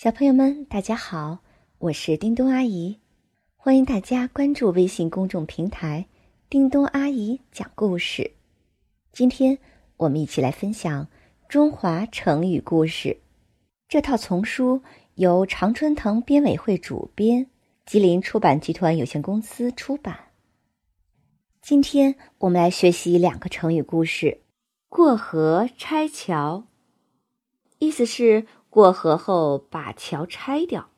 小朋友们，大家好，我是叮咚阿姨，欢迎大家关注微信公众平台“叮咚阿姨讲故事”。今天我们一起来分享《中华成语故事》这套丛书，由常春藤编委会主编，吉林出版集团有限公司出版。今天我们来学习两个成语故事：“过河拆桥”，意思是。过河后把桥拆掉，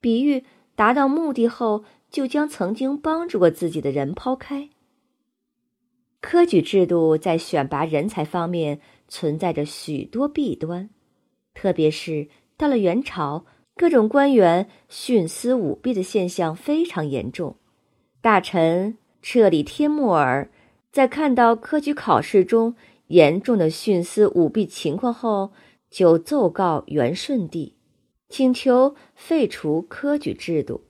比喻达到目的后就将曾经帮助过自己的人抛开。科举制度在选拔人才方面存在着许多弊端，特别是到了元朝，各种官员徇私舞弊的现象非常严重。大臣彻里帖木儿在看到科举考试中严重的徇私舞弊情况后。就奏告元顺帝，请求废除科举制度。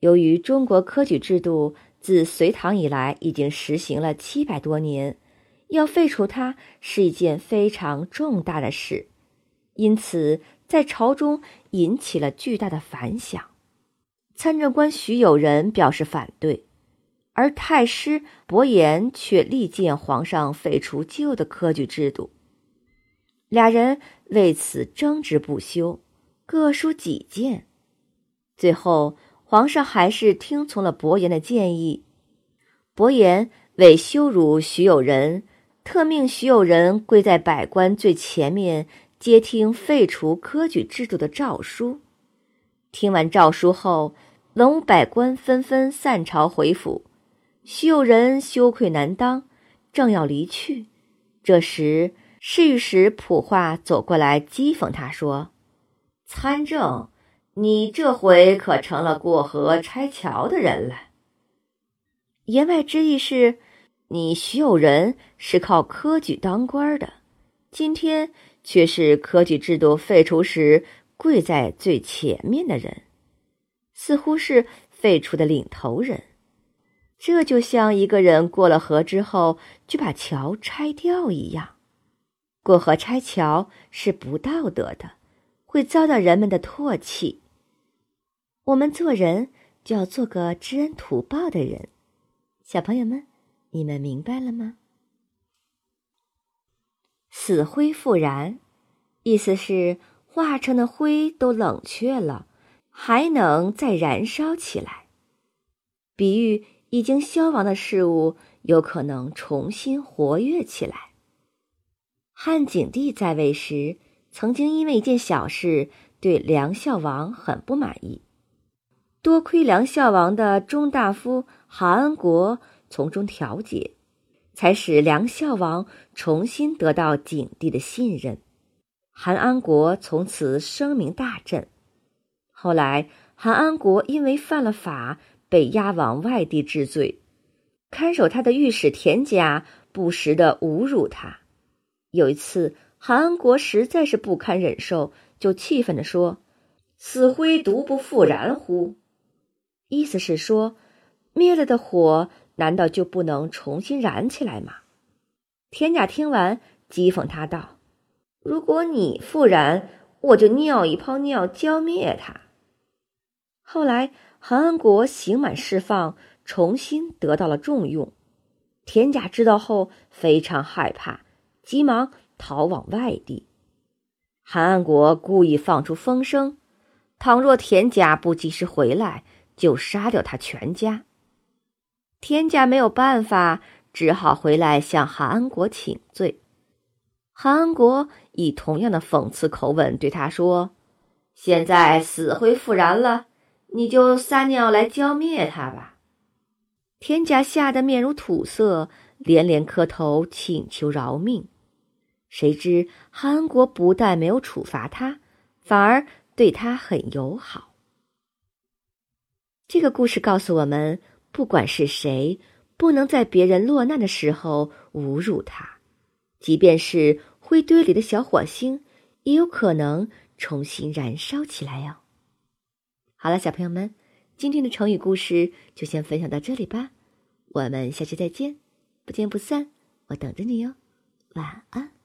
由于中国科举制度自隋唐以来已经实行了七百多年，要废除它是一件非常重大的事，因此在朝中引起了巨大的反响。参政官徐有仁表示反对，而太师伯颜却力荐皇上废除旧的科举制度。俩人为此争执不休，各抒己见。最后，皇上还是听从了伯颜的建议。伯颜为羞辱徐有仁，特命徐有仁跪在百官最前面接听废除科举制度的诏书。听完诏书后，文武百官纷纷散朝回府。徐有仁羞愧难当，正要离去，这时。侍御史普化走过来讥讽他说：“参政，你这回可成了过河拆桥的人了。”言外之意是，你徐有仁是靠科举当官的，今天却是科举制度废除时跪在最前面的人，似乎是废除的领头人。这就像一个人过了河之后就把桥拆掉一样。过河拆桥是不道德的，会遭到人们的唾弃。我们做人就要做个知恩图报的人。小朋友们，你们明白了吗？死灰复燃，意思是化成的灰都冷却了，还能再燃烧起来，比喻已经消亡的事物有可能重新活跃起来。汉景帝在位时，曾经因为一件小事对梁孝王很不满意。多亏梁孝王的中大夫韩安国从中调解，才使梁孝王重新得到景帝的信任。韩安国从此声名大振。后来，韩安国因为犯了法，被押往外地治罪。看守他的御史田家不时的侮辱他。有一次，韩安国实在是不堪忍受，就气愤地说：“死灰独不复燃乎？”意思是说，灭了的火难道就不能重新燃起来吗？田甲听完，讥讽他道：“如果你复燃，我就尿一泡尿浇灭它。”后来，韩安国刑满释放，重新得到了重用。田甲知道后，非常害怕。急忙逃往外地。韩安国故意放出风声，倘若田家不及时回来，就杀掉他全家。田家没有办法，只好回来向韩安国请罪。韩安国以同样的讽刺口吻对他说：“现在死灰复燃了，你就撒尿来浇灭他吧。”田家吓得面如土色，连连磕头请求饶命。谁知韩国不但没有处罚他，反而对他很友好。这个故事告诉我们，不管是谁，不能在别人落难的时候侮辱他，即便是灰堆里的小火星，也有可能重新燃烧起来哦。好了，小朋友们，今天的成语故事就先分享到这里吧，我们下期再见，不见不散，我等着你哟，晚安。